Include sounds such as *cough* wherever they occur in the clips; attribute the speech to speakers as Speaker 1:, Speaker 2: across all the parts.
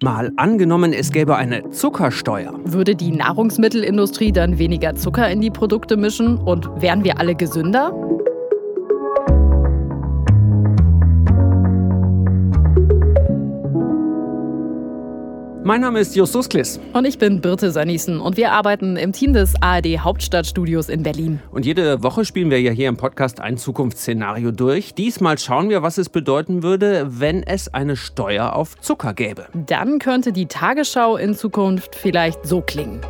Speaker 1: Mal angenommen, es gäbe eine Zuckersteuer.
Speaker 2: Würde die Nahrungsmittelindustrie dann weniger Zucker in die Produkte mischen und wären wir alle gesünder?
Speaker 1: Mein Name ist Justus Kliss.
Speaker 2: Und ich bin Birte Sönnigsen und wir arbeiten im Team des ARD Hauptstadtstudios in Berlin.
Speaker 1: Und jede Woche spielen wir ja hier im Podcast ein Zukunftsszenario durch. Diesmal schauen wir, was es bedeuten würde, wenn es eine Steuer auf Zucker gäbe.
Speaker 2: Dann könnte die Tagesschau in Zukunft vielleicht so klingen.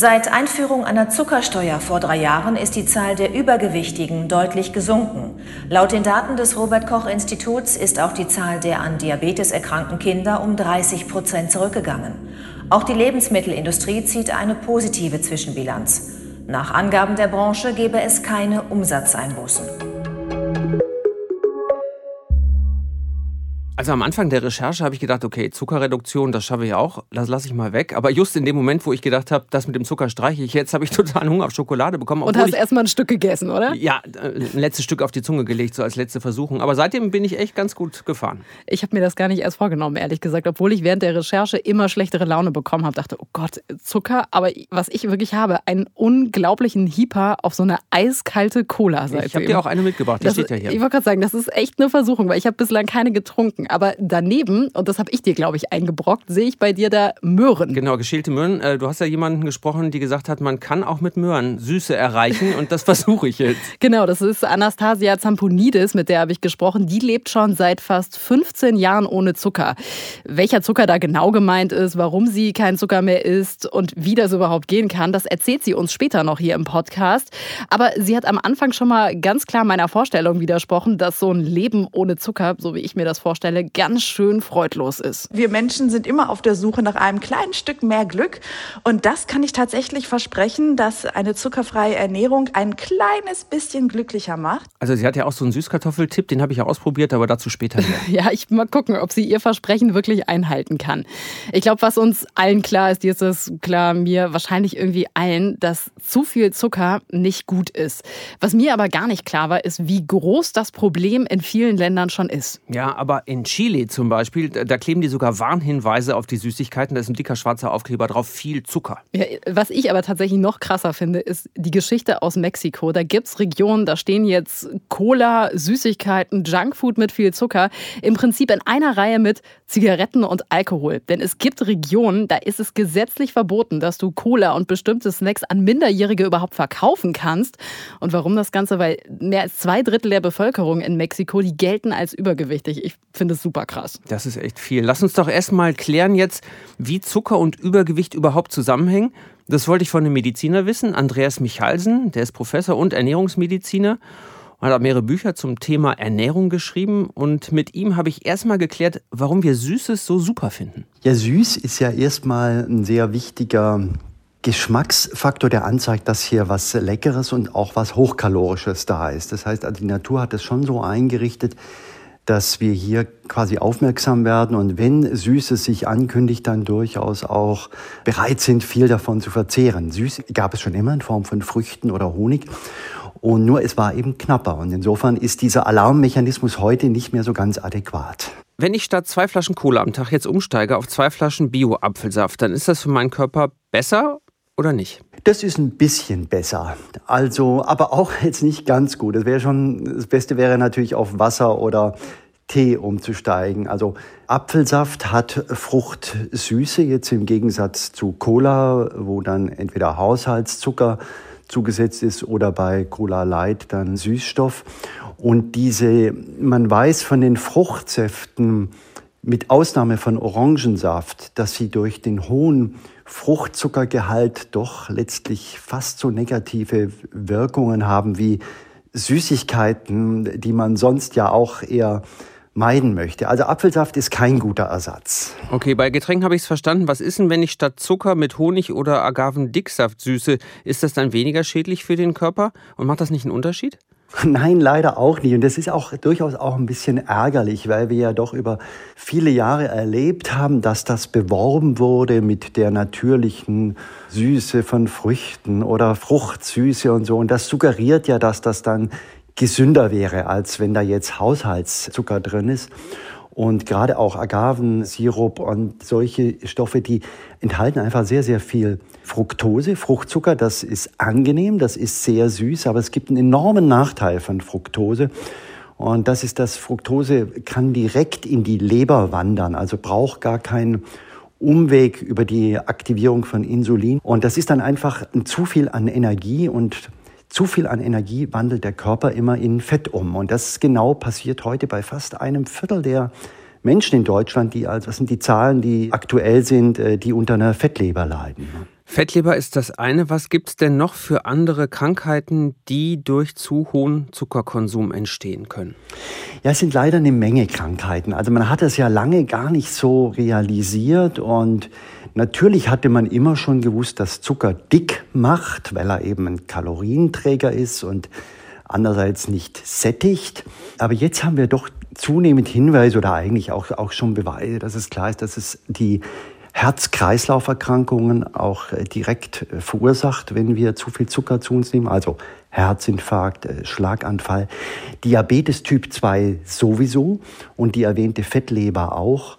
Speaker 3: Seit Einführung einer Zuckersteuer vor drei Jahren ist die Zahl der Übergewichtigen deutlich gesunken. Laut den Daten des Robert Koch Instituts ist auch die Zahl der an Diabetes erkrankten Kinder um 30 Prozent zurückgegangen. Auch die Lebensmittelindustrie zieht eine positive Zwischenbilanz. Nach Angaben der Branche gebe es keine Umsatzeinbußen.
Speaker 1: Also am Anfang der Recherche habe ich gedacht, okay, Zuckerreduktion, das schaffe ich auch, das lasse ich mal weg. Aber just in dem Moment, wo ich gedacht habe, das mit dem Zucker streiche ich, jetzt *laughs* habe ich total Hunger auf Schokolade bekommen.
Speaker 2: Und hast erstmal ein Stück gegessen, oder?
Speaker 1: Ja, äh, ein letztes Stück auf die Zunge gelegt, so als letzte Versuchung. Aber seitdem bin ich echt ganz gut gefahren.
Speaker 2: Ich habe mir das gar nicht erst vorgenommen, ehrlich gesagt, obwohl ich während der Recherche immer schlechtere Laune bekommen habe. Dachte, oh Gott, Zucker. Aber was ich wirklich habe, einen unglaublichen Hieper auf so eine eiskalte Cola seitdem.
Speaker 1: Ich habe dir auch eine mitgebracht, die
Speaker 2: das,
Speaker 1: steht ja hier.
Speaker 2: Ich wollte gerade sagen, das ist echt eine Versuchung, weil ich habe bislang keine getrunken. Aber daneben, und das habe ich dir, glaube ich, eingebrockt, sehe ich bei dir da Möhren.
Speaker 1: Genau, geschälte Möhren. Äh, Du hast ja jemanden gesprochen, die gesagt hat, man kann auch mit Möhren Süße erreichen und das *laughs* versuche ich jetzt.
Speaker 2: Genau, das ist Anastasia Zamponidis, mit der habe ich gesprochen. Die lebt schon seit fast 15 Jahren ohne Zucker. Welcher Zucker da genau gemeint ist, warum sie kein Zucker mehr isst und wie das überhaupt gehen kann, das erzählt sie uns später noch hier im Podcast. Aber sie hat am Anfang schon mal ganz klar meiner Vorstellung widersprochen, dass so ein Leben ohne Zucker, so wie ich mir das vorstelle, ganz schön freudlos ist.
Speaker 4: Wir Menschen sind immer auf der Suche nach einem kleinen Stück mehr Glück. Und das kann ich tatsächlich versprechen, dass eine zuckerfreie Ernährung ein kleines bisschen glücklicher macht.
Speaker 1: Also sie hat ja auch so einen Süßkartoffeltipp, den habe ich ja ausprobiert, aber dazu später mehr. *laughs*
Speaker 2: Ja, ich mal gucken, ob sie ihr Versprechen wirklich einhalten kann. Ich glaube, was uns allen klar ist, dir ist es klar, mir wahrscheinlich irgendwie allen, dass zu viel Zucker nicht gut ist. Was mir aber gar nicht klar war, ist, wie groß das Problem in vielen Ländern schon ist.
Speaker 1: Ja, aber in Chile zum Beispiel, da kleben die sogar Warnhinweise auf die Süßigkeiten. Da ist ein dicker schwarzer Aufkleber drauf, viel Zucker.
Speaker 2: Ja, was ich aber tatsächlich noch krasser finde, ist die Geschichte aus Mexiko. Da gibt es Regionen, da stehen jetzt Cola, Süßigkeiten, Junkfood mit viel Zucker. Im Prinzip in einer Reihe mit Zigaretten und Alkohol. Denn es gibt Regionen, da ist es gesetzlich verboten, dass du Cola und bestimmte Snacks an Minderjährige überhaupt verkaufen kannst. Und warum das Ganze? Weil mehr als zwei Drittel der Bevölkerung in Mexiko, die gelten als übergewichtig. Ich finde es super krass.
Speaker 1: Das ist echt viel. Lass uns doch erstmal klären jetzt, wie Zucker und Übergewicht überhaupt zusammenhängen. Das wollte ich von einem Mediziner wissen, Andreas Michalsen, der ist Professor und Ernährungsmediziner und hat mehrere Bücher zum Thema Ernährung geschrieben. Und mit ihm habe ich erstmal geklärt, warum wir Süßes so super finden.
Speaker 5: Ja, süß ist ja erstmal ein sehr wichtiger Geschmacksfaktor, der anzeigt, dass hier was Leckeres und auch was Hochkalorisches da ist. Das heißt, also die Natur hat es schon so eingerichtet, dass wir hier quasi aufmerksam werden und wenn Süßes sich ankündigt, dann durchaus auch bereit sind, viel davon zu verzehren. Süß gab es schon immer in Form von Früchten oder Honig. Und nur es war eben knapper. Und insofern ist dieser Alarmmechanismus heute nicht mehr so ganz adäquat.
Speaker 1: Wenn ich statt zwei Flaschen Cola am Tag jetzt umsteige auf zwei Flaschen Bio-Apfelsaft, dann ist das für meinen Körper besser oder nicht?
Speaker 5: Das ist ein bisschen besser. Also, aber auch jetzt nicht ganz gut. Das wäre schon, das Beste wäre natürlich auf Wasser oder Tee umzusteigen. Also Apfelsaft hat Fruchtsüße, jetzt im Gegensatz zu Cola, wo dann entweder Haushaltszucker zugesetzt ist oder bei Cola Light dann Süßstoff. Und diese, man weiß von den Fruchtsäften, mit Ausnahme von Orangensaft, dass sie durch den hohen Fruchtzuckergehalt doch letztlich fast so negative Wirkungen haben wie Süßigkeiten, die man sonst ja auch eher meiden möchte. Also Apfelsaft ist kein guter Ersatz.
Speaker 1: Okay, bei Getränken habe ich es verstanden. Was ist denn, wenn ich statt Zucker mit Honig oder Agavendicksaft süße? Ist das dann weniger schädlich für den Körper? Und macht das nicht einen Unterschied? *laughs*
Speaker 5: Nein, leider auch nicht. Und das ist auch durchaus auch ein bisschen ärgerlich, weil wir ja doch über viele Jahre erlebt haben, dass das beworben wurde mit der natürlichen Süße von Früchten oder Fruchtsüße und so. Und das suggeriert ja, dass das dann gesünder wäre, als wenn da jetzt Haushaltszucker drin ist. Und gerade auch Agavensirup und solche Stoffe, die enthalten einfach sehr, sehr viel Fructose. Fruchtzucker, das ist angenehm, das ist sehr süß, aber es gibt einen enormen Nachteil von Fructose. Und das ist, dass Fructose kann direkt in die Leber wandern, also braucht gar keinen Umweg über die Aktivierung von Insulin. Und das ist dann einfach zu viel an Energie und zu viel an Energie wandelt der Körper immer in Fett um. Und das genau passiert heute bei fast einem Viertel der Menschen in Deutschland, die also, das sind die Zahlen, die aktuell sind, äh, die unter einer Fettleber leiden.
Speaker 1: Fettleber ist das eine. Was gibt es denn noch für andere Krankheiten, die durch zu hohen Zuckerkonsum entstehen können?
Speaker 5: Ja, es sind leider eine Menge Krankheiten. Also man hat es ja lange gar nicht so realisiert und natürlich hatte man immer schon gewusst, dass Zucker dick macht, weil er eben ein Kalorienträger ist und andererseits nicht sättigt. Aber jetzt haben wir doch zunehmend Hinweise oder eigentlich auch, auch schon Beweise, dass es klar ist, dass es die Herz-Kreislauf-Erkrankungen auch äh, direkt äh, verursacht, wenn wir zu viel Zucker zu uns nehmen, also Herzinfarkt, äh, Schlaganfall, Diabetes Typ 2 sowieso und die erwähnte Fettleber auch.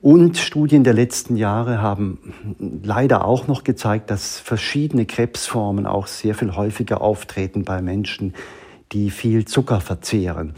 Speaker 5: Und Studien der letzten Jahre haben leider auch noch gezeigt, dass verschiedene Krebsformen auch sehr viel häufiger auftreten bei Menschen, die viel Zucker verzehren.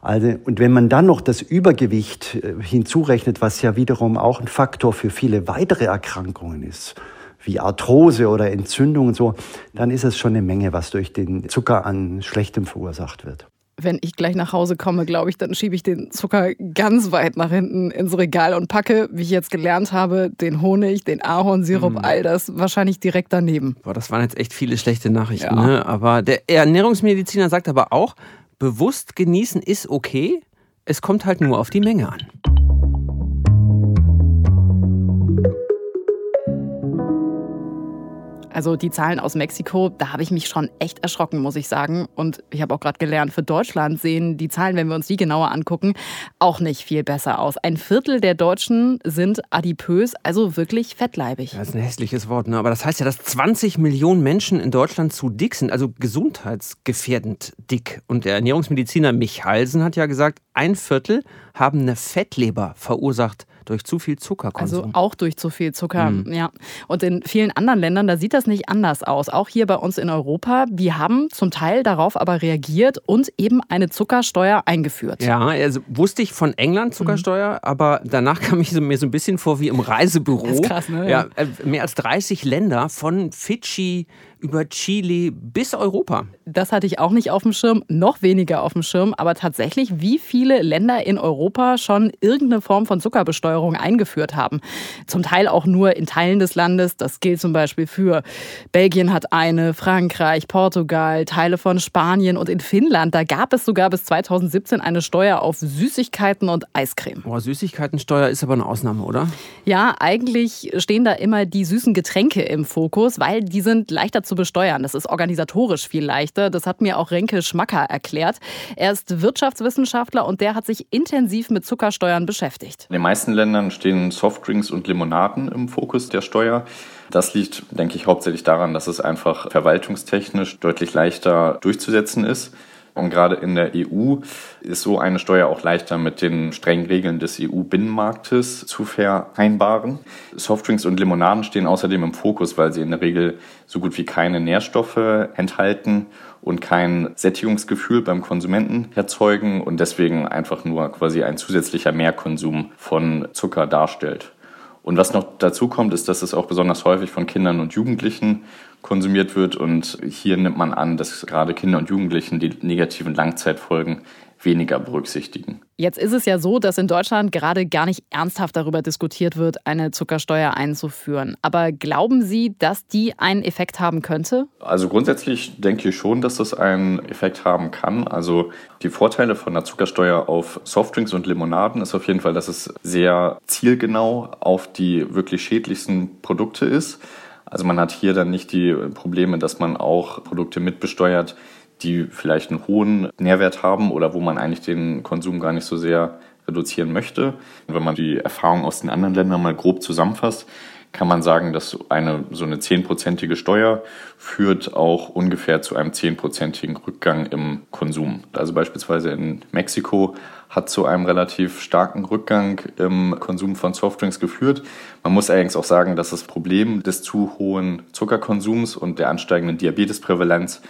Speaker 5: Also, und wenn man dann noch das Übergewicht äh, hinzurechnet, was ja wiederum auch ein Faktor für viele weitere Erkrankungen ist, wie Arthrose oder Entzündung und so, dann ist es schon eine Menge, was durch den Zucker an Schlechtem verursacht wird.
Speaker 2: Wenn ich gleich nach Hause komme, glaube ich, dann schiebe ich den Zucker ganz weit nach hinten ins Regal und packe, wie ich jetzt gelernt habe, den Honig, den Ahornsirup, mm. all das wahrscheinlich direkt daneben.
Speaker 1: Boah, das waren jetzt echt viele schlechte Nachrichten. Ja. Ne? Aber der Ernährungsmediziner sagt aber auch, bewusst genießen ist okay, es kommt halt nur auf die Menge an.
Speaker 2: Also die Zahlen aus Mexiko, da habe ich mich schon echt erschrocken, muss ich sagen. Und ich habe auch gerade gelernt, für Deutschland sehen die Zahlen, wenn wir uns die genauer angucken, auch nicht viel besser aus. Ein Viertel der Deutschen sind adipös, also wirklich fettleibig.
Speaker 1: Das ist ein hässliches Wort, ne? aber das heißt ja, dass 20 Millionen Menschen in Deutschland zu dick sind, also gesundheitsgefährdend dick. Und der Ernährungsmediziner Michalsen hat ja gesagt, ein Viertel haben eine Fettleber verursacht durch zu viel Zuckerkonsum.
Speaker 2: Also auch durch zu viel Zucker, mhm. ja. Und in vielen anderen Ländern, da sieht das nicht anders aus. Auch hier bei uns in Europa, wir haben zum Teil darauf aber reagiert und eben eine Zuckersteuer eingeführt.
Speaker 1: Ja, also wusste ich von England Zuckersteuer, mhm. aber danach *laughs* kam ich mir so ein bisschen vor wie im Reisebüro. Das ist
Speaker 2: krass, ne?
Speaker 1: Ja, äh, mehr als 30 Länder von Fidschi über Chile bis Europa.
Speaker 2: Das hatte ich auch nicht auf dem Schirm, noch weniger auf dem Schirm. Aber tatsächlich, wie viele Länder in Europa schon irgendeine Form von Zuckerbesteuerung eingeführt haben. Zum Teil auch nur in Teilen des Landes. Das gilt zum Beispiel für Belgien hat eine, Frankreich, Portugal, Teile von Spanien und in Finnland. Da gab es sogar bis 2017 eine Steuer auf Süßigkeiten und Eiscreme.
Speaker 1: Boah, Süßigkeitensteuer ist aber eine Ausnahme, oder?
Speaker 2: Ja, eigentlich stehen da immer die süßen Getränke im Fokus, weil die sind leichter zu besteuern. Das ist organisatorisch viel leichter. Das hat mir auch Renke Schmacker erklärt. Er ist Wirtschaftswissenschaftler und der hat sich intensiv mit Zuckersteuern beschäftigt.
Speaker 6: In den meisten Ländern stehen Softdrinks und Limonaden im Fokus der Steuer. Das liegt, denke ich, hauptsächlich daran, dass es einfach verwaltungstechnisch deutlich leichter durchzusetzen ist. Und gerade in der EU ist so eine Steuer auch leichter mit den strengen Regeln des EU-Binnenmarktes zu vereinbaren. Softdrinks und Limonaden stehen außerdem im Fokus, weil sie in der Regel so gut wie keine Nährstoffe enthalten und kein Sättigungsgefühl beim Konsumenten erzeugen und deswegen einfach nur quasi ein zusätzlicher Mehrkonsum von Zucker darstellt. Und was noch dazu kommt, ist, dass es auch besonders häufig von Kindern und Jugendlichen konsumiert wird. Und hier nimmt man an, dass gerade Kinder und Jugendlichen die negativen Langzeitfolgen weniger berücksichtigen.
Speaker 2: Jetzt ist es ja so, dass in Deutschland gerade gar nicht ernsthaft darüber diskutiert wird, eine Zuckersteuer einzuführen. Aber glauben Sie, dass die einen Effekt haben könnte?
Speaker 6: Also grundsätzlich denke ich schon, dass das einen Effekt haben kann. Also die Vorteile von der Zuckersteuer auf Softdrinks und Limonaden ist auf jeden Fall, dass es sehr zielgenau auf die wirklich schädlichsten Produkte ist. Also man hat hier dann nicht die Probleme, dass man auch Produkte mitbesteuert, die vielleicht einen hohen Nährwert haben oder wo man eigentlich den Konsum gar nicht so sehr reduzieren möchte. Wenn man die Erfahrungen aus den anderen Ländern mal grob zusammenfasst, kann man sagen, dass eine so eine zehnprozentige Steuer führt auch ungefähr zu einem zehnprozentigen Rückgang im Konsum. Also beispielsweise in Mexiko hat zu einem relativ starken Rückgang im Konsum von Softdrinks geführt. Man muss allerdings auch sagen, dass das Problem des zu hohen Zuckerkonsums und der ansteigenden Diabetesprävalenz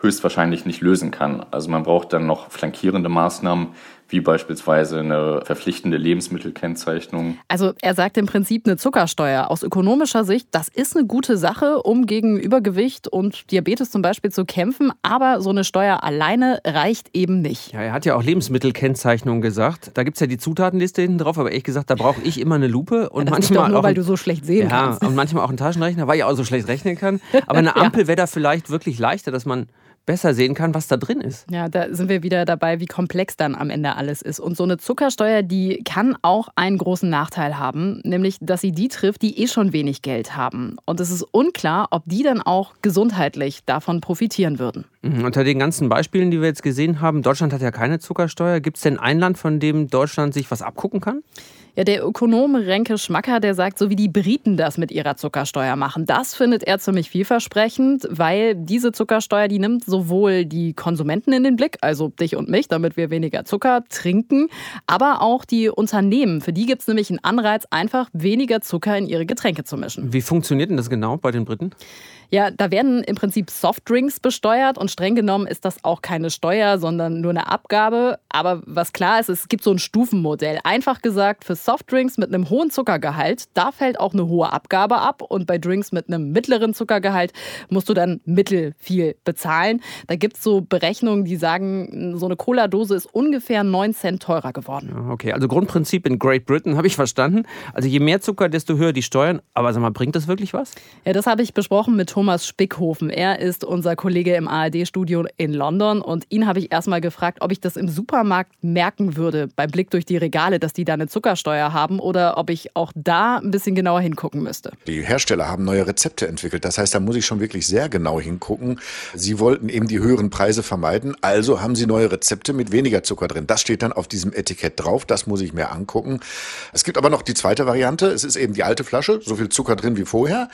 Speaker 6: höchstwahrscheinlich nicht lösen kann. Also man braucht dann noch flankierende Maßnahmen, wie beispielsweise eine verpflichtende Lebensmittelkennzeichnung.
Speaker 2: Also er sagt im Prinzip eine Zuckersteuer. Aus ökonomischer Sicht, das ist eine gute Sache, um gegen Übergewicht und Diabetes zum Beispiel zu kämpfen. Aber so eine Steuer alleine reicht eben nicht.
Speaker 1: Ja, er hat ja auch Lebensmittelkennzeichnung gesagt. Da gibt es ja die Zutatenliste hinten drauf, aber ehrlich gesagt, da brauche ich immer eine Lupe.
Speaker 2: Und ja, das manchmal doch nur, auch, weil du so schlecht sehen
Speaker 1: ja,
Speaker 2: kannst.
Speaker 1: Und manchmal auch einen Taschenrechner, weil ich auch so schlecht rechnen kann. *laughs* Aber eine Ampel wäre da vielleicht wirklich leichter, dass man besser sehen kann, was da drin ist.
Speaker 2: Ja, da sind wir wieder dabei, wie komplex dann am Ende alles ist. Und so eine Zuckersteuer, die kann auch einen großen Nachteil haben, nämlich, dass sie die trifft, die eh schon wenig Geld haben. Und es ist unklar, ob die dann auch gesundheitlich davon profitieren würden.
Speaker 1: Mhm. Unter den ganzen Beispielen, die wir jetzt gesehen haben, Deutschland hat ja keine Zuckersteuer. Gibt es denn ein Land, von dem Deutschland sich was abgucken kann?
Speaker 2: Ja, der Ökonom Renke Schmacker, der sagt, so wie die Briten das mit ihrer Zuckersteuer machen, das findet er ziemlich vielversprechend, weil diese Zuckersteuer, die nimmt sowohl die Konsumenten in den Blick, also dich und mich, damit wir weniger Zucker trinken, aber auch die Unternehmen. Für die gibt es nämlich einen Anreiz, einfach weniger Zucker in ihre Getränke zu mischen.
Speaker 1: Wie funktioniert denn das genau bei den Briten?
Speaker 2: Ja, da werden im Prinzip Softdrinks besteuert und streng genommen ist das auch keine Steuer, sondern nur eine Abgabe. Aber was klar ist, es gibt so ein Stufenmodell. Einfach gesagt, für Softdrinks mit einem hohen Zuckergehalt, da fällt auch eine hohe Abgabe ab. Und bei Drinks mit einem mittleren Zuckergehalt musst du dann mittel viel bezahlen. Da gibt es so Berechnungen, die sagen, so eine Cola-Dose ist ungefähr 9 Cent teurer geworden.
Speaker 1: Okay, also Grundprinzip in Great Britain habe ich verstanden. Also je mehr Zucker, desto höher die Steuern. Aber sag mal, bringt das wirklich was?
Speaker 2: Ja, das habe ich besprochen mit Thomas Thomas Spickhofen. Er ist unser Kollege im ARD-Studio in London und ihn habe ich erstmal gefragt, ob ich das im Supermarkt merken würde, beim Blick durch die Regale, dass die da eine Zuckersteuer haben oder ob ich auch da ein bisschen genauer hingucken müsste.
Speaker 7: Die Hersteller haben neue Rezepte entwickelt. Das heißt, da muss ich schon wirklich sehr genau hingucken. Sie wollten eben die höheren Preise vermeiden, also haben sie neue Rezepte mit weniger Zucker drin. Das steht dann auf diesem Etikett drauf, das muss ich mir angucken. Es gibt aber noch die zweite Variante. Es ist eben die alte Flasche, so viel Zucker drin wie vorher.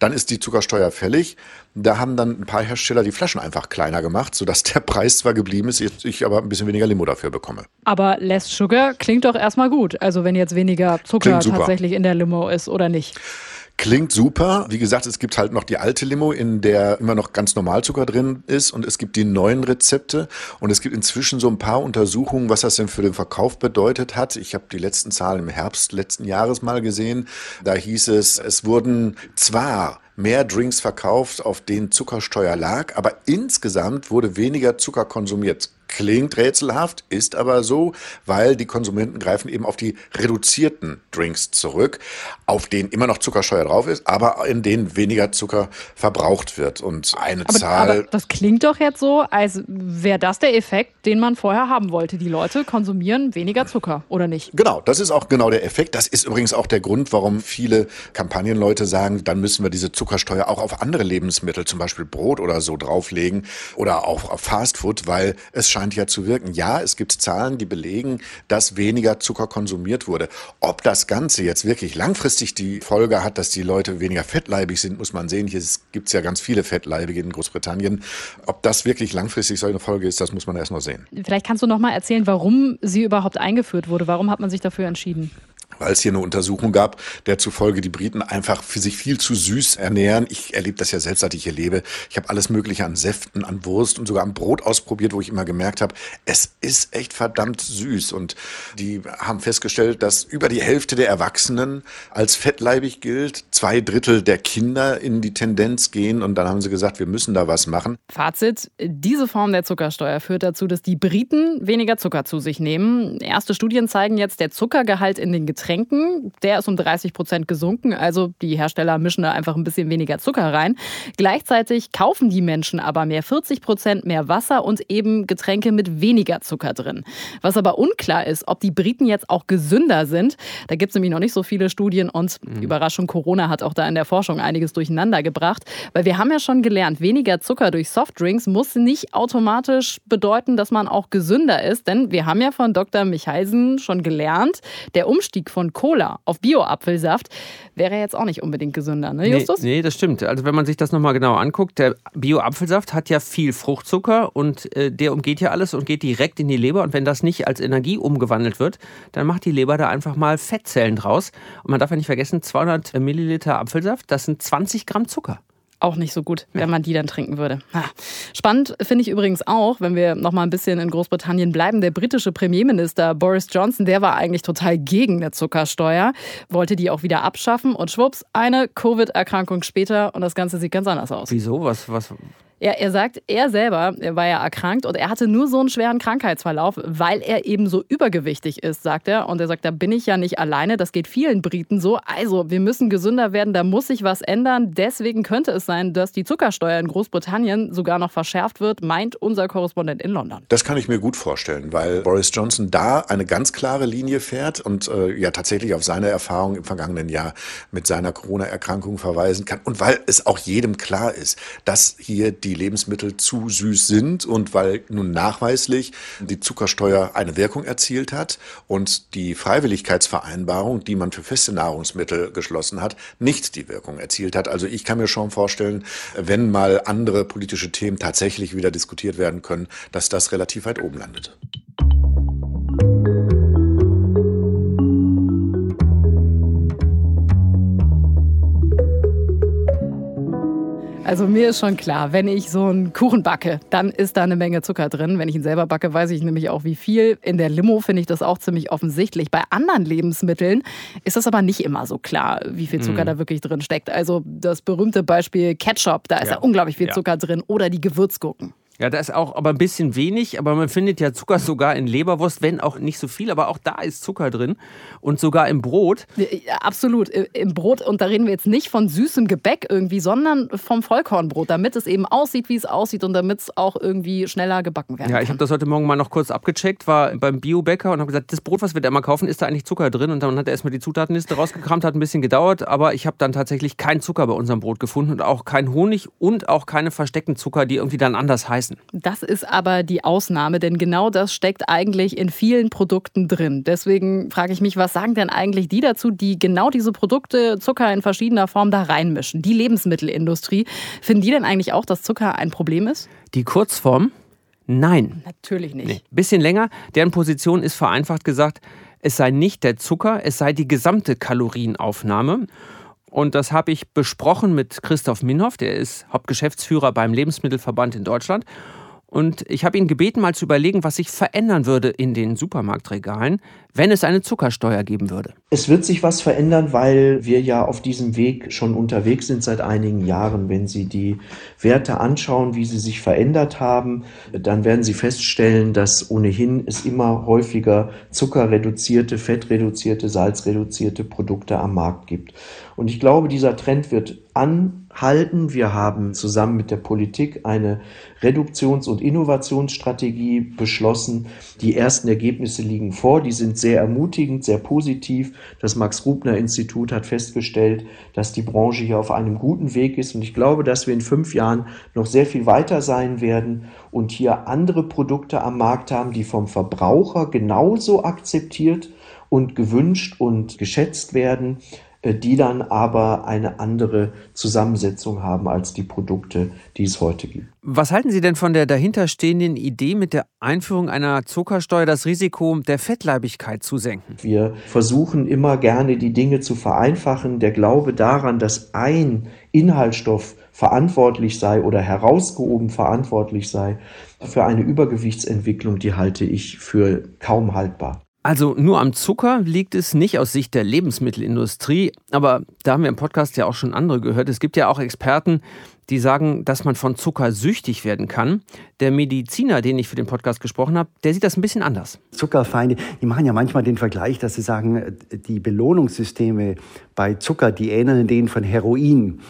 Speaker 7: Dann ist die Zuckersteuer fällig fällig. Da haben dann ein paar Hersteller die Flaschen einfach kleiner gemacht, sodass der *laughs* Preis zwar geblieben ist, ich aber ein bisschen weniger Limo dafür bekomme.
Speaker 2: Aber Less Sugar klingt doch erstmal gut. Also wenn jetzt weniger Zucker tatsächlich in der Limo ist oder nicht.
Speaker 7: Klingt super. Wie gesagt, es gibt halt noch die alte Limo, in der immer noch ganz normal Zucker drin ist und es gibt die neuen Rezepte und es gibt inzwischen so ein paar Untersuchungen, was das denn für den Verkauf bedeutet hat. Ich habe die letzten Zahlen im Herbst letzten Jahres mal gesehen. Da hieß es, es wurden zwar mehr Drinks verkauft, auf denen Zuckersteuer lag, aber insgesamt wurde weniger Zucker konsumiert. Klingt rätselhaft, ist aber so, weil die Konsumenten greifen eben auf die reduzierten Drinks zurück, auf denen immer noch Zuckersteuer drauf ist, aber in denen weniger Zucker verbraucht wird. Und eine
Speaker 2: aber,
Speaker 7: Zahl.
Speaker 2: Aber das klingt doch jetzt so, als wäre das der Effekt, den man vorher haben wollte. Die Leute konsumieren weniger Zucker, oder nicht?
Speaker 7: Genau, das ist auch genau der Effekt. Das ist übrigens auch der Grund, warum viele Kampagnenleute sagen, dann müssen wir diese Zuckersteuer auch auf andere Lebensmittel, zum Beispiel Brot oder so, drauflegen oder auch auf Fastfood, weil es scheint ja zu wirken. Ja, es gibt Zahlen, die belegen, dass weniger Zucker konsumiert wurde. Ob das Ganze jetzt wirklich langfristig die Folge hat, dass die Leute weniger fettleibig sind, muss man sehen. Hier gibt es ja ganz viele Fettleibige in Großbritannien. Ob das wirklich langfristig so eine Folge ist, das muss man erst noch sehen.
Speaker 2: Vielleicht kannst du noch mal erzählen, warum sie überhaupt eingeführt wurde. Warum hat man sich dafür entschieden?
Speaker 7: Weil es hier eine Untersuchung gab, der zufolge die Briten einfach für sich viel zu süß ernähren. Ich erlebe das ja selbst, seit ich hier lebe. Ich habe alles Mögliche an Säften, an Wurst und sogar am Brot ausprobiert, wo ich immer gemerkt habe, es ist echt verdammt süß. Und die haben festgestellt, dass über die Hälfte der Erwachsenen als fettleibig gilt, zwei Drittel der Kinder in die Tendenz gehen. Und dann haben sie gesagt, wir müssen da was machen.
Speaker 2: Fazit, diese Form der Zuckersteuer führt dazu, dass die Briten weniger Zucker zu sich nehmen. Erste Studien zeigen jetzt, der Zuckergehalt in den Getränken Getränken. Der ist um 30 Prozent gesunken. Also die Hersteller mischen da einfach ein bisschen weniger Zucker rein. Gleichzeitig kaufen die Menschen aber mehr 40 Prozent mehr Wasser und eben Getränke mit weniger Zucker drin. Was aber unklar ist, ob die Briten jetzt auch gesünder sind. Da gibt es nämlich noch nicht so viele Studien und mhm. Überraschung, Corona hat auch da in der Forschung einiges durcheinander gebracht. Weil wir haben ja schon gelernt, weniger Zucker durch Softdrinks muss nicht automatisch bedeuten, dass man auch gesünder ist. Denn wir haben ja von Dr. Michalsen schon gelernt, der Umstieg von Cola auf Bio-Apfelsaft wäre jetzt auch nicht unbedingt gesünder, ne, Justus?
Speaker 1: Nee, nee, das stimmt. Also wenn man sich das nochmal genau anguckt, der Bio-Apfelsaft hat ja viel Fruchtzucker und äh, der umgeht ja alles und geht direkt in die Leber. Und wenn das nicht als Energie umgewandelt wird, dann macht die Leber da einfach mal Fettzellen draus. Und man darf ja nicht vergessen, 200 Milliliter Apfelsaft, das sind 20 Gramm Zucker
Speaker 2: auch nicht so gut, wenn man die dann trinken würde. Spannend finde ich übrigens auch, wenn wir noch mal ein bisschen in Großbritannien bleiben, der britische Premierminister Boris Johnson, der war eigentlich total gegen eine Zuckersteuer, wollte die auch wieder abschaffen und schwupps, eine Covid-Erkrankung später und das Ganze sieht ganz anders aus.
Speaker 1: Wieso? Was, was,
Speaker 2: ja, er sagt, er selber er war ja erkrankt und er hatte nur so einen schweren Krankheitsverlauf, weil er eben so übergewichtig ist, sagt er. Und er sagt, da bin ich ja nicht alleine, das geht vielen Briten so. Also, wir müssen gesünder werden, da muss sich was ändern. Deswegen könnte es sein, dass die Zuckersteuer in Großbritannien sogar noch verschärft wird, meint unser Korrespondent in London.
Speaker 7: Das kann ich mir gut vorstellen, weil Boris Johnson da eine ganz klare Linie fährt und äh, ja tatsächlich auf seine Erfahrung im vergangenen Jahr mit seiner Corona-Erkrankung verweisen kann. Und weil es auch jedem klar ist, dass hier die Lebensmittel zu süß sind und weil nun nachweislich die Zuckersteuer eine Wirkung erzielt hat und die Freiwilligkeitsvereinbarung, die man für feste Nahrungsmittel geschlossen hat, nicht die Wirkung erzielt hat. Also ich kann mir schon vorstellen, wenn mal andere politische Themen tatsächlich wieder diskutiert werden können, dass das relativ weit oben landet.
Speaker 2: Also mir ist schon klar, wenn ich so einen Kuchen backe, dann ist da eine Menge Zucker drin. Wenn ich ihn selber backe, weiß ich nämlich auch wie viel. In der Limo finde ich das auch ziemlich offensichtlich. Bei anderen Lebensmitteln ist das aber nicht immer so klar, wie viel Zucker mm. da wirklich drin steckt. Also das berühmte Beispiel Ketchup, da ist ja, ja unglaublich viel ja. Zucker drin. Oder die Gewürzgurken.
Speaker 1: Ja, da ist auch aber ein bisschen wenig, aber man findet ja Zucker sogar in Leberwurst, wenn auch nicht so viel, aber auch da ist Zucker drin und sogar im Brot.
Speaker 2: Ja, absolut, im Brot und da reden wir jetzt nicht von süßem Gebäck irgendwie, sondern vom Vollkornbrot, damit es eben aussieht, wie es aussieht und damit es auch irgendwie schneller gebacken werden
Speaker 1: Ja, ich habe das heute Morgen mal noch kurz abgecheckt, war beim Biobäcker und habe gesagt, das Brot, was wir da immer kaufen, ist da eigentlich Zucker drin und dann hat er erstmal die Zutatenliste rausgekramt, hat ein bisschen gedauert, aber ich habe dann tatsächlich keinen Zucker bei unserem Brot gefunden und auch keinen Honig und auch keine versteckten Zucker, die irgendwie dann anders heißen.
Speaker 2: Das ist aber die Ausnahme, denn genau das steckt eigentlich in vielen Produkten drin. Deswegen frage ich mich, was sagen denn eigentlich die dazu, die genau diese Produkte, Zucker in verschiedener Form da reinmischen? Die Lebensmittelindustrie. Finden die denn eigentlich auch, dass Zucker ein Problem ist?
Speaker 1: Die Kurzform? Nein.
Speaker 2: Natürlich nicht. Nee.
Speaker 1: Bisschen länger. Deren Position ist vereinfacht gesagt, es sei nicht der Zucker, es sei die gesamte Kalorienaufnahme. Und das habe ich besprochen mit Christoph Minhoff, der ist Hauptgeschäftsführer beim Lebensmittelverband in Deutschland. Und ich habe ihn gebeten, mal zu überlegen, was sich verändern würde in den Supermarktregalen, wenn es eine Zuckersteuer geben würde.
Speaker 8: Es wird sich was verändern, weil wir ja auf diesem Weg schon unterwegs sind seit einigen Jahren. Wenn Sie die Werte anschauen, wie sie sich verändert haben, dann werden Sie feststellen, dass ohnehin es immer häufiger zuckerreduzierte, fettreduzierte, salzreduzierte Produkte am Markt gibt. Und ich glaube, dieser Trend wird anhalten. Wir haben zusammen mit der Politik eine Reduktions- und Innovationsstrategie beschlossen. Die ersten Ergebnisse liegen vor. Die sind sehr ermutigend, sehr positiv. Das Max-Rubner-Institut hat festgestellt, dass die Branche hier auf einem guten Weg ist. Und ich glaube, dass wir in fünf Jahren noch sehr viel weiter sein werden und hier andere Produkte am Markt haben, die vom Verbraucher genauso akzeptiert und gewünscht und geschätzt werden die dann aber eine andere Zusammensetzung haben als die Produkte, die es heute gibt.
Speaker 1: Was halten Sie denn von der dahinterstehenden Idee, mit der Einführung einer Zuckersteuer das Risiko der Fettleibigkeit zu senken?
Speaker 8: Wir versuchen immer gerne die Dinge zu vereinfachen. Der Glaube daran, dass ein Inhaltsstoff verantwortlich sei oder herausgehoben verantwortlich sei für eine Übergewichtsentwicklung, die halte ich für kaum haltbar.
Speaker 1: Also nur am Zucker liegt es nicht aus Sicht der Lebensmittelindustrie, aber da haben wir im Podcast ja auch schon andere gehört. Es gibt ja auch Experten, die sagen, dass man von Zucker süchtig werden kann. Der Mediziner, den ich für den Podcast gesprochen habe, der sieht das ein bisschen anders.
Speaker 5: Zuckerfeinde, die machen ja manchmal den Vergleich, dass sie sagen, die Belohnungssysteme bei Zucker, die ähneln denen von Heroin.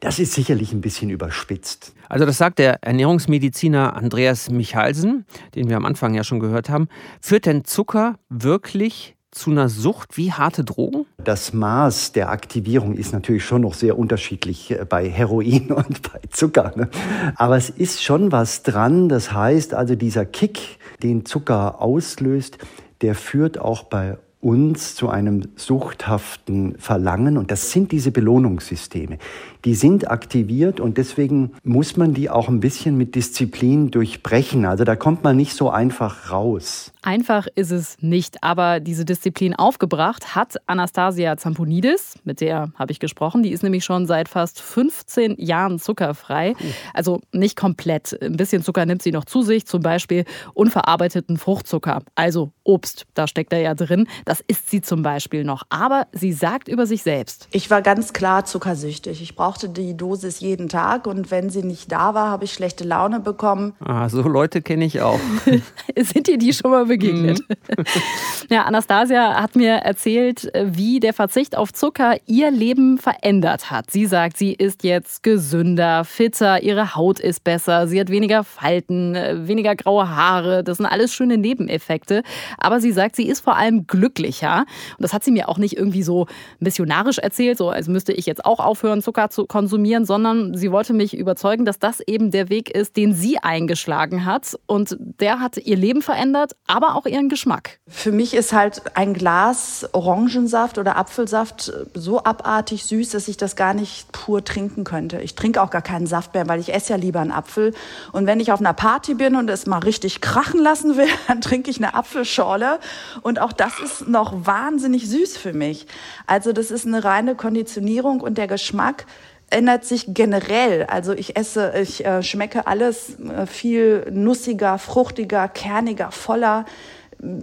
Speaker 5: Das ist sicherlich ein bisschen überspitzt.
Speaker 1: Also das sagt der Ernährungsmediziner Andreas Michalsen, den wir am Anfang ja schon gehört haben. Führt denn Zucker wirklich zu einer Sucht wie harte Drogen?
Speaker 5: Das Maß der Aktivierung ist natürlich schon noch sehr unterschiedlich äh, bei Heroin *laughs* und bei Zucker. Ne? Aber es ist schon was dran. Das heißt also, dieser Kick, den Zucker auslöst, der führt auch bei uns zu einem suchthaften Verlangen und das sind diese Belohnungssysteme. Die sind aktiviert und deswegen muss man die auch ein bisschen mit Disziplin durchbrechen. Also da kommt man nicht so einfach raus.
Speaker 2: Einfach ist es nicht, aber diese Disziplin aufgebracht hat Anastasia Zamponidis, mit der habe ich gesprochen. Die ist nämlich schon seit fast 15 Jahren zuckerfrei. Also nicht komplett. Ein bisschen Zucker nimmt sie noch zu sich, zum Beispiel unverarbeiteten Fruchtzucker, also Obst. Da steckt er ja drin. Das isst sie zum Beispiel noch. Aber sie sagt über sich selbst.
Speaker 4: Ich war ganz klar zuckersüchtig. Ich brauchte die Dosis jeden Tag und wenn sie nicht da war, habe ich schlechte Laune bekommen.
Speaker 1: Ah, so Leute kenne ich auch. *laughs*
Speaker 2: Sind dir die schon mal begegnet? Mhm. *laughs* ja, Anastasia hat mir erzählt, wie der Verzicht auf Zucker ihr Leben verändert hat. Sie sagt, sie ist jetzt gesünder, fitter, ihre Haut ist besser, sie hat weniger Falten, weniger graue Haare. Das sind alles schöne Nebeneffekte. Aber sie sagt, sie ist vor allem glücklicher. Und das hat sie mir auch nicht irgendwie so missionarisch erzählt, so als müsste ich jetzt auch aufhören, Zucker zu konsumieren, sondern sie wollte mich überzeugen, dass das eben der Weg ist, den sie eingeschlagen hat. Und der hat ihr Leben verändert, aber auch ihren Geschmack.
Speaker 4: Für mich ist halt ein Glas Orangensaft oder Apfelsaft so abartig süß, dass ich das gar nicht pur trinken könnte. Ich trinke auch gar keinen Saft mehr, weil ich esse ja lieber einen Apfel. Und wenn ich auf einer Party bin und es mal richtig krachen lassen will, *laughs* dann trinke ich eine Apfelschorle. Und auch das ist noch wahnsinnig süß für mich. Also das ist eine reine Konditionierung und der Geschmack ändert sich generell. Also ich esse, ich äh, schmecke alles äh, viel nussiger, fruchtiger, kerniger, voller.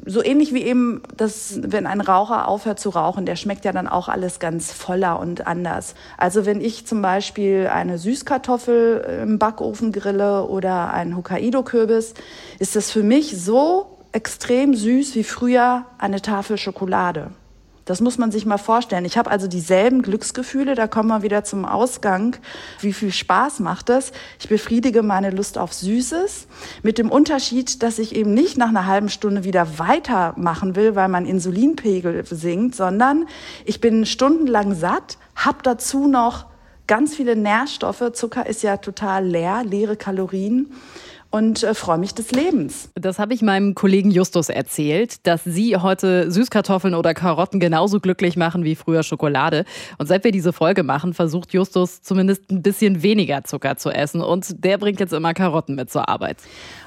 Speaker 4: So ähnlich wie eben, das, wenn ein Raucher aufhört zu rauchen, der schmeckt ja dann auch alles ganz voller und anders. Also wenn ich zum Beispiel eine Süßkartoffel im Backofen grille oder einen Hokkaido-Kürbis, ist das für mich so extrem süß wie früher eine Tafel Schokolade. Das muss man sich mal vorstellen. Ich habe also dieselben Glücksgefühle, da kommen wir wieder zum Ausgang. Wie viel Spaß macht das? Ich befriedige meine Lust auf Süßes mit dem Unterschied, dass ich eben nicht nach einer halben Stunde wieder weitermachen will, weil mein Insulinpegel sinkt, sondern ich bin stundenlang satt, habe dazu noch ganz viele Nährstoffe. Zucker ist ja total leer, leere Kalorien und äh, freue mich des Lebens.
Speaker 2: Das habe ich meinem Kollegen Justus erzählt, dass Sie heute Süßkartoffeln oder Karotten genauso glücklich machen wie früher Schokolade. Und seit wir diese Folge machen, versucht Justus zumindest ein bisschen weniger Zucker zu essen. Und der bringt jetzt immer Karotten mit zur Arbeit.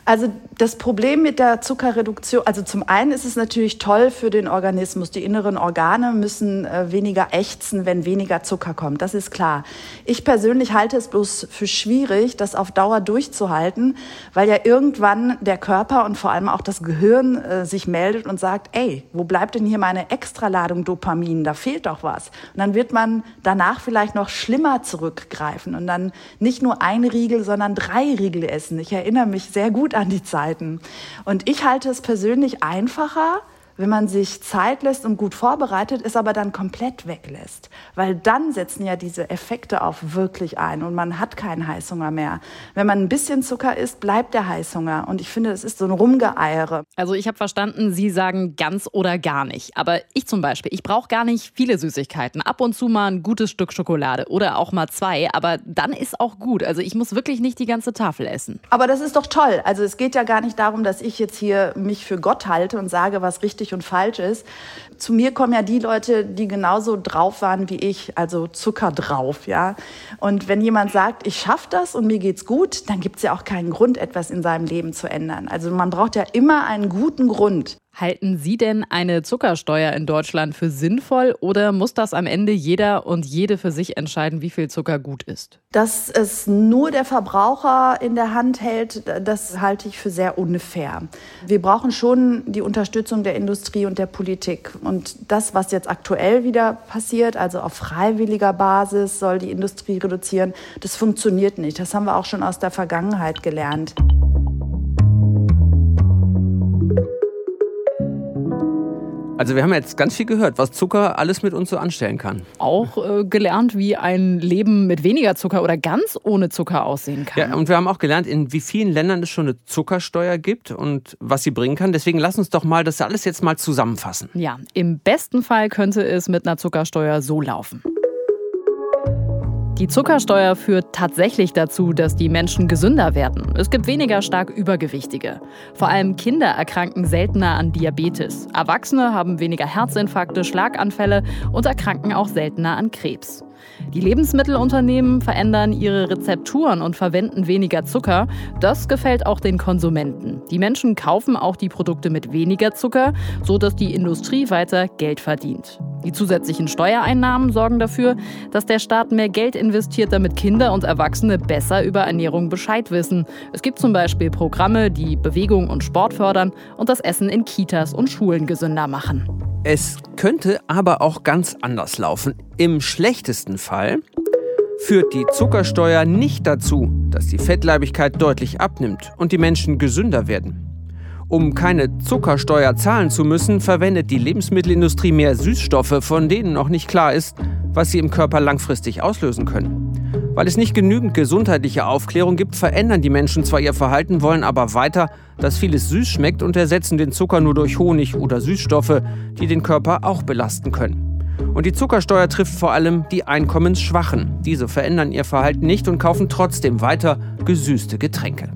Speaker 4: Also das Problem mit der Zuckerreduktion, also zum einen ist es natürlich toll für den Organismus. Die inneren Organe müssen äh, weniger ächzen, wenn weniger Zucker kommt. Das ist klar. Ich persönlich halte es bloß für schwierig, das auf Dauer durchzuhalten, weil ja irgendwann der Körper und vor allem auch das Gehirn äh, sich meldet und sagt, ey, wo bleibt denn hier meine Extraladung Dopamin? Da fehlt doch was. Und dann wird man danach vielleicht noch schlimmer zurückgreifen und dann nicht nur ein Riegel, sondern drei Riegel essen. Ich erinnere mich sehr gut an die Zeiten. Und ich halte es persönlich einfacher, wenn man sich Zeit lässt und gut vorbereitet, es aber dann komplett weglässt. Weil dann setzen ja diese Effekte auch wirklich ein und man hat keinen Heißhunger mehr. Wenn man ein bisschen Zucker isst, bleibt der Heißhunger. Und ich finde, es ist so ein Rumgeeiere.
Speaker 2: Also ich habe verstanden, Sie sagen ganz oder gar nicht. Aber ich zum Beispiel, ich brauche gar nicht viele Süßigkeiten. Ab und zu mal ein gutes Stück Schokolade oder auch mal zwei. Aber dann ist auch gut. Also ich muss wirklich nicht die ganze Tafel essen.
Speaker 4: Aber das ist doch toll. Also es geht ja gar nicht darum, dass ich jetzt hier mich für Gott halte und sage, was richtig richtig und falsch ist. Zu mir kommen ja die Leute, die genauso drauf waren wie ich, also Zucker drauf, ja. Und wenn jemand sagt, ich schaffe das und mir geht's gut, dann gibt es ja auch keinen Grund, etwas in seinem Leben zu ändern. Also man braucht ja immer einen guten Grund.
Speaker 2: Halten Sie denn eine Zuckersteuer in Deutschland für sinnvoll oder muss das am Ende jeder und jede für sich entscheiden, wie viel Zucker gut ist?
Speaker 4: Dass es nur der Verbraucher in der Hand hält, das halte ich für sehr unfair. Wir brauchen schon die Unterstützung der Industrie und der Politik. Und das, was jetzt aktuell wieder passiert, also auf freiwilliger Basis soll die Industrie reduzieren, das funktioniert nicht. Das haben wir auch schon aus der Vergangenheit gelernt.
Speaker 1: Also wir haben jetzt ganz viel gehört, was Zucker alles mit uns so anstellen kann.
Speaker 2: Auch äh, gelernt, wie ein Leben mit weniger Zucker oder ganz ohne Zucker aussehen kann.
Speaker 1: Ja, und wir haben auch gelernt, in wie vielen Ländern es schon eine Zuckersteuer gibt und was sie bringen kann. Deswegen lass uns doch mal das alles jetzt mal zusammenfassen.
Speaker 2: Ja, im besten Fall könnte es mit einer Zuckersteuer so laufen. Die Zuckersteuer führt tatsächlich dazu, dass die Menschen gesünder werden. Es gibt weniger stark Übergewichtige. Vor allem Kinder erkranken seltener an Diabetes. Erwachsene haben weniger Herzinfarkte, Schlaganfälle und erkranken auch seltener an Krebs. Die Lebensmittelunternehmen verändern ihre Rezepturen und verwenden weniger Zucker. Das gefällt auch den Konsumenten. Die Menschen kaufen auch die Produkte mit weniger Zucker, sodass die Industrie weiter Geld verdient. Die zusätzlichen Steuereinnahmen sorgen dafür, dass der Staat mehr Geld investiert, damit Kinder und Erwachsene besser über Ernährung Bescheid wissen. Es gibt zum Beispiel Programme, die Bewegung und Sport fördern und das Essen in Kitas und Schulen gesünder machen.
Speaker 1: Es könnte aber auch ganz anders laufen. Im schlechtesten Fall führt die Zuckersteuer nicht dazu, dass die Fettleibigkeit deutlich abnimmt und die Menschen gesünder werden. Um keine Zuckersteuer zahlen zu müssen, verwendet die Lebensmittelindustrie mehr Süßstoffe, von denen noch nicht klar ist, was sie im Körper langfristig auslösen können. Weil es nicht genügend gesundheitliche Aufklärung gibt, verändern die Menschen zwar ihr Verhalten, wollen aber weiter, dass vieles süß schmeckt und ersetzen den Zucker nur durch Honig oder Süßstoffe, die den Körper auch belasten können. Und die Zuckersteuer trifft vor allem die Einkommensschwachen. Diese verändern ihr Verhalten nicht und kaufen trotzdem weiter gesüßte Getränke.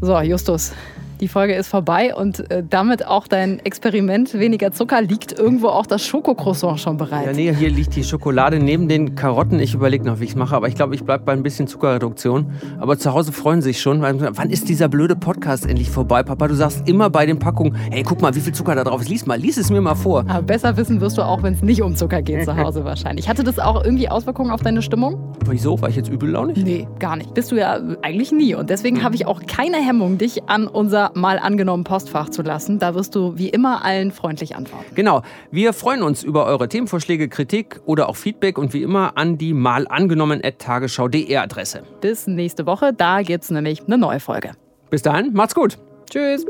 Speaker 2: So, Justus, die Folge ist vorbei und äh, damit auch dein Experiment weniger Zucker liegt irgendwo auch das Schokocroissant schon bereit.
Speaker 1: Ja, nee, hier liegt die Schokolade neben den Karotten. Ich überlege noch, wie ich es mache, aber ich glaube, ich bleibe bei ein bisschen Zuckerreduktion. Aber zu Hause freuen sich schon, weil wann ist dieser blöde Podcast endlich vorbei? Papa, du sagst immer bei den Packungen, hey, guck mal, wie viel Zucker da drauf ist. Lies mal, lies es mir mal vor.
Speaker 2: Aber besser wissen wirst du auch, wenn es nicht um Zucker geht zu Hause *laughs* wahrscheinlich. Hatte das auch irgendwie Auswirkungen auf deine Stimmung?
Speaker 1: Wieso? War ich jetzt übellaunig?
Speaker 2: Nee, gar nicht. Bist du ja eigentlich nie. Und deswegen hm. habe ich auch keine Hemmung, dich an unser mal angenommen Postfach zu lassen. Da wirst du wie immer allen freundlich antworten.
Speaker 1: Genau. Wir freuen uns über eure Themenvorschläge, Kritik oder auch Feedback und wie immer an die mal angenommen tagesschau.de Adresse.
Speaker 2: Bis nächste Woche, da gibt es nämlich eine neue Folge.
Speaker 1: Bis dahin, macht's gut.
Speaker 2: Tschüss.